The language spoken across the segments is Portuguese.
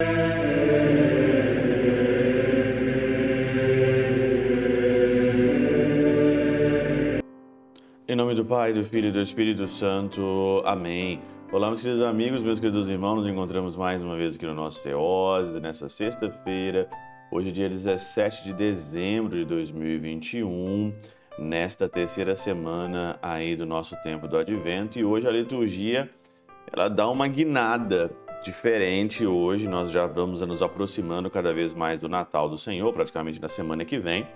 Em nome do Pai, do Filho e do Espírito Santo. Amém. Olá, meus queridos amigos, meus queridos irmãos, nos encontramos mais uma vez aqui no nosso Teóse, nessa sexta-feira, hoje, dia 17 de dezembro de 2021, nesta terceira semana aí do nosso tempo do Advento, e hoje a liturgia ela dá uma guinada diferente hoje. Nós já vamos nos aproximando cada vez mais do Natal do Senhor, praticamente na semana que vem.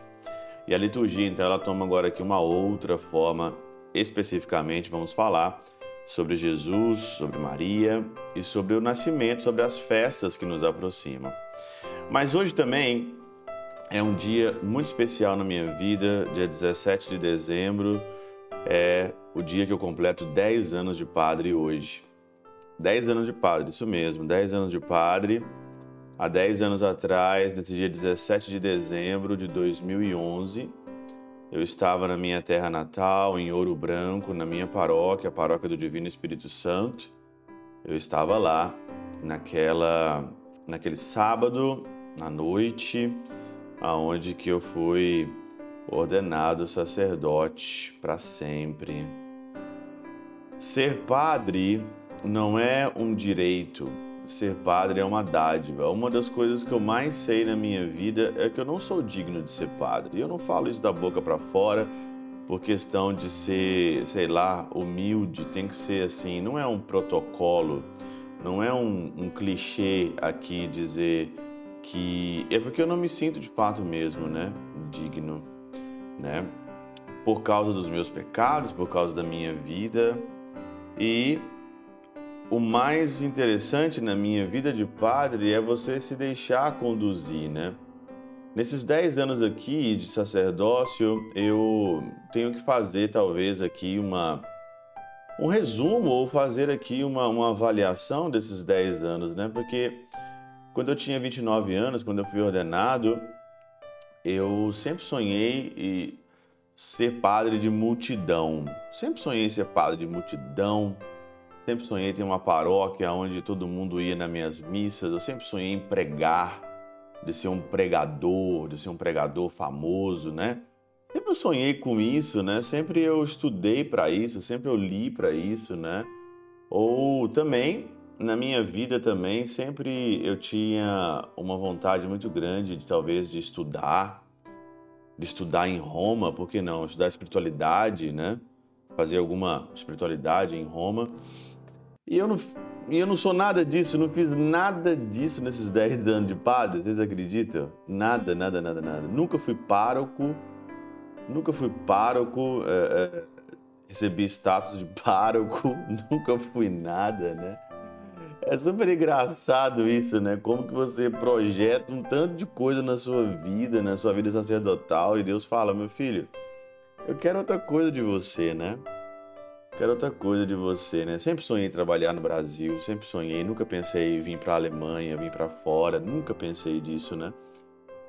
E a liturgia, então, ela toma agora aqui uma outra forma. Especificamente, vamos falar sobre Jesus, sobre Maria e sobre o nascimento, sobre as festas que nos aproximam. Mas hoje também é um dia muito especial na minha vida, dia 17 de dezembro, é o dia que eu completo 10 anos de padre hoje. 10 anos de padre, isso mesmo, 10 anos de padre há 10 anos atrás, nesse dia 17 de dezembro de 2011, eu estava na minha terra natal, em Ouro Branco, na minha paróquia, a paróquia do Divino Espírito Santo. Eu estava lá naquela naquele sábado à noite, aonde que eu fui ordenado sacerdote para sempre. Ser padre não é um direito, ser padre é uma dádiva. Uma das coisas que eu mais sei na minha vida é que eu não sou digno de ser padre. E eu não falo isso da boca para fora por questão de ser, sei lá, humilde, tem que ser assim, não é um protocolo, não é um, um clichê aqui dizer que é porque eu não me sinto de fato mesmo, né, digno, né, por causa dos meus pecados, por causa da minha vida e o mais interessante na minha vida de padre é você se deixar conduzir, né? Nesses 10 anos aqui de sacerdócio, eu tenho que fazer talvez aqui uma um resumo ou fazer aqui uma, uma avaliação desses 10 anos, né? Porque quando eu tinha 29 anos, quando eu fui ordenado, eu sempre sonhei em ser padre de multidão. Sempre sonhei ser padre de multidão, Sempre sonhei ter uma paróquia onde todo mundo ia nas minhas missas. Eu sempre sonhei em pregar, de ser um pregador, de ser um pregador famoso, né? Sempre sonhei com isso, né? Sempre eu estudei para isso, sempre eu li para isso, né? Ou também na minha vida também sempre eu tinha uma vontade muito grande de talvez de estudar, de estudar em Roma, por que não? Estudar espiritualidade, né? Fazer alguma espiritualidade em Roma. E eu não, eu não sou nada disso, não fiz nada disso nesses 10 anos de padre, vocês acreditam? Nada, nada, nada, nada. Nunca fui pároco, nunca fui pároco, é, é, recebi status de pároco, nunca fui nada, né? É super engraçado isso, né? Como que você projeta um tanto de coisa na sua vida, na sua vida sacerdotal, e Deus fala, meu filho, eu quero outra coisa de você, né? Quero outra coisa de você, né? Sempre sonhei em trabalhar no Brasil, sempre sonhei, nunca pensei em vir para a Alemanha, vir para fora, nunca pensei disso, né?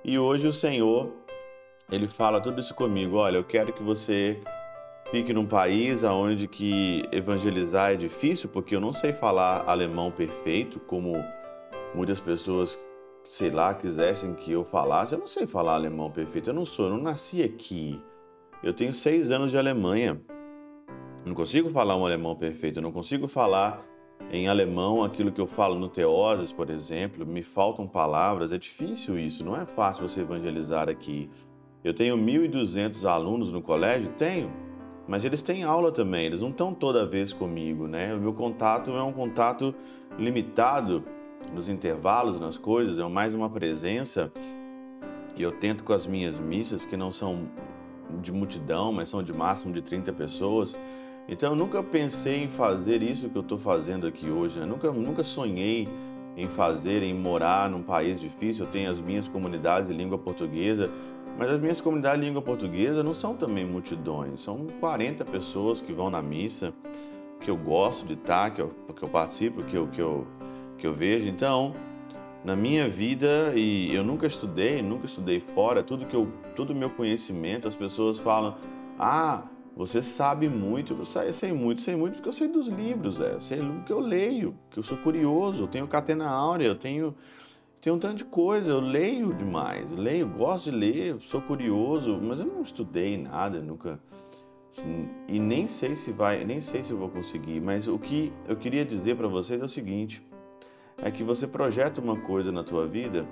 E hoje o Senhor, ele fala tudo isso comigo, olha, eu quero que você fique num país aonde que evangelizar é difícil, porque eu não sei falar alemão perfeito, como muitas pessoas, sei lá, quisessem que eu falasse. Eu não sei falar alemão perfeito, eu não sou, eu não nasci aqui. Eu tenho seis anos de Alemanha. Não consigo falar um alemão perfeito, eu não consigo falar em alemão aquilo que eu falo no Teoses, por exemplo, me faltam palavras, é difícil isso, não é fácil você evangelizar aqui. Eu tenho 1.200 alunos no colégio? Tenho, mas eles têm aula também, eles não estão toda vez comigo, né? O meu contato é um contato limitado nos intervalos, nas coisas, é mais uma presença. E eu tento com as minhas missas, que não são de multidão, mas são de máximo de 30 pessoas, então eu nunca pensei em fazer isso que eu estou fazendo aqui hoje. Né? Nunca, nunca sonhei em fazer, em morar num país difícil. Eu tenho as minhas comunidades de língua portuguesa, mas as minhas comunidades de língua portuguesa não são também multidões. São 40 pessoas que vão na missa, que eu gosto de estar, que eu, que eu participo, que eu, que, eu, que eu vejo. Então, na minha vida, e eu nunca estudei, nunca estudei fora, tudo que eu, todo o meu conhecimento, as pessoas falam, ah, Você sabe muito, eu sei muito, sei muito porque eu sei dos livros, é. eu sei porque eu leio, que eu sou curioso, eu tenho catena áurea, eu tenho, tenho um tanto de coisa, eu leio demais, eu leio, gosto de ler, sou curioso, mas eu não estudei nada, nunca assim, e nem sei se vai, nem sei se eu vou conseguir, mas o que eu queria dizer para vocês é o seguinte, é que você projeta uma coisa na tua vida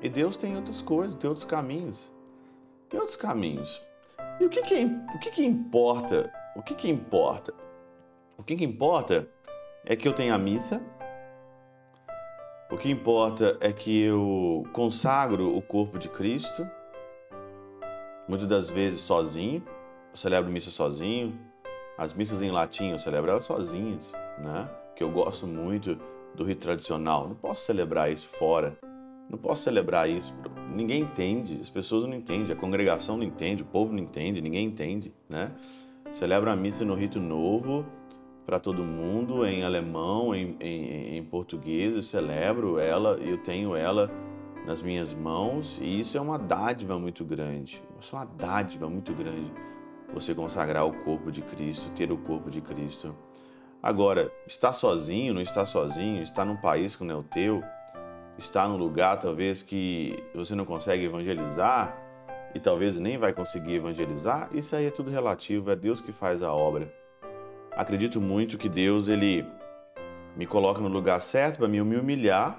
e Deus tem outras coisas, tem outros caminhos. Tem outros caminhos. E o que que, o que, que importa? O que que importa? O que que importa é que eu tenha a missa. O que importa é que eu consagro o corpo de Cristo. Muitas das vezes sozinho. Eu celebro missa sozinho. As missas em latim eu celebro elas sozinhas, né? Que eu gosto muito do rito tradicional. Não posso celebrar isso fora. Não posso celebrar isso. Ninguém entende, as pessoas não entendem, a congregação não entende, o povo não entende, ninguém entende, né? Celebro a missa no rito novo para todo mundo, em alemão, em, em, em português, eu celebro ela, eu tenho ela nas minhas mãos e isso é uma dádiva muito grande. Isso é uma dádiva muito grande. Você consagrar o corpo de Cristo, ter o corpo de Cristo. Agora, está sozinho, não está sozinho, está num país que não é o teu, está num lugar talvez que você não consegue evangelizar e talvez nem vai conseguir evangelizar, isso aí é tudo relativo, é Deus que faz a obra. Acredito muito que Deus ele me coloca no lugar certo para me humilhar,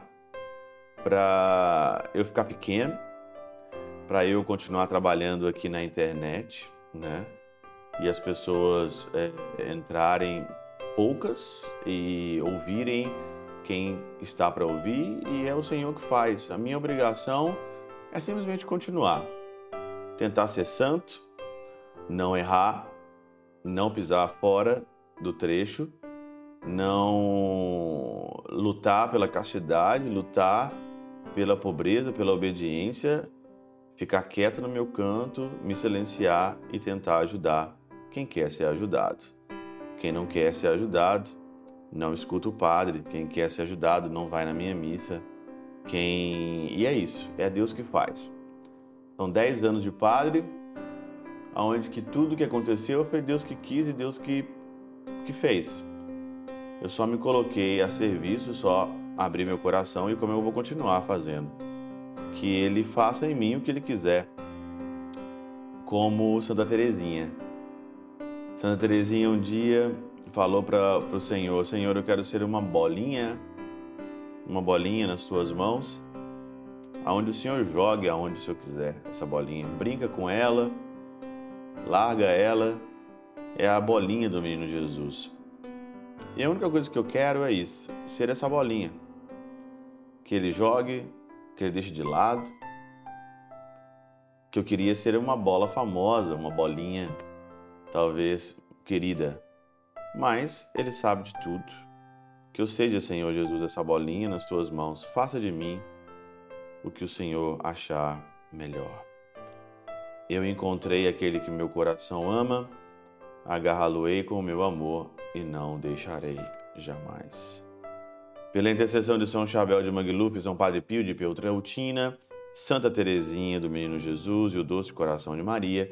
para eu ficar pequeno, para eu continuar trabalhando aqui na internet, né? E as pessoas é, entrarem poucas e ouvirem quem está para ouvir e é o Senhor que faz. A minha obrigação é simplesmente continuar, tentar ser santo, não errar, não pisar fora do trecho, não lutar pela castidade, lutar pela pobreza, pela obediência, ficar quieto no meu canto, me silenciar e tentar ajudar quem quer ser ajudado. Quem não quer ser ajudado, não escuta o padre. Quem quer ser ajudado não vai na minha missa. Quem e é isso, é Deus que faz. São dez anos de padre, aonde que tudo que aconteceu foi Deus que quis e Deus que que fez. Eu só me coloquei a serviço, só abri meu coração e como eu vou continuar fazendo. Que Ele faça em mim o que Ele quiser, como Santa Teresinha. Santa Teresinha um dia falou para o Senhor: Senhor, eu quero ser uma bolinha, uma bolinha nas tuas mãos, aonde o Senhor jogue aonde o Senhor quiser essa bolinha. Brinca com ela, larga ela, é a bolinha do menino Jesus. E a única coisa que eu quero é isso: ser essa bolinha. Que ele jogue, que ele deixe de lado. Que eu queria ser uma bola famosa, uma bolinha, talvez querida mas Ele sabe de tudo. Que eu seja, Senhor Jesus, essa bolinha nas tuas mãos. Faça de mim o que o Senhor achar melhor. Eu encontrei aquele que meu coração ama, agarrá-lo-ei com o meu amor e não deixarei jamais. Pela intercessão de São Chabel de Mangluf, São Padre Pio de Pietrelcina, Santa Teresinha do Menino Jesus e o Doce Coração de Maria,